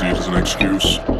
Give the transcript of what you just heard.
see it as an excuse.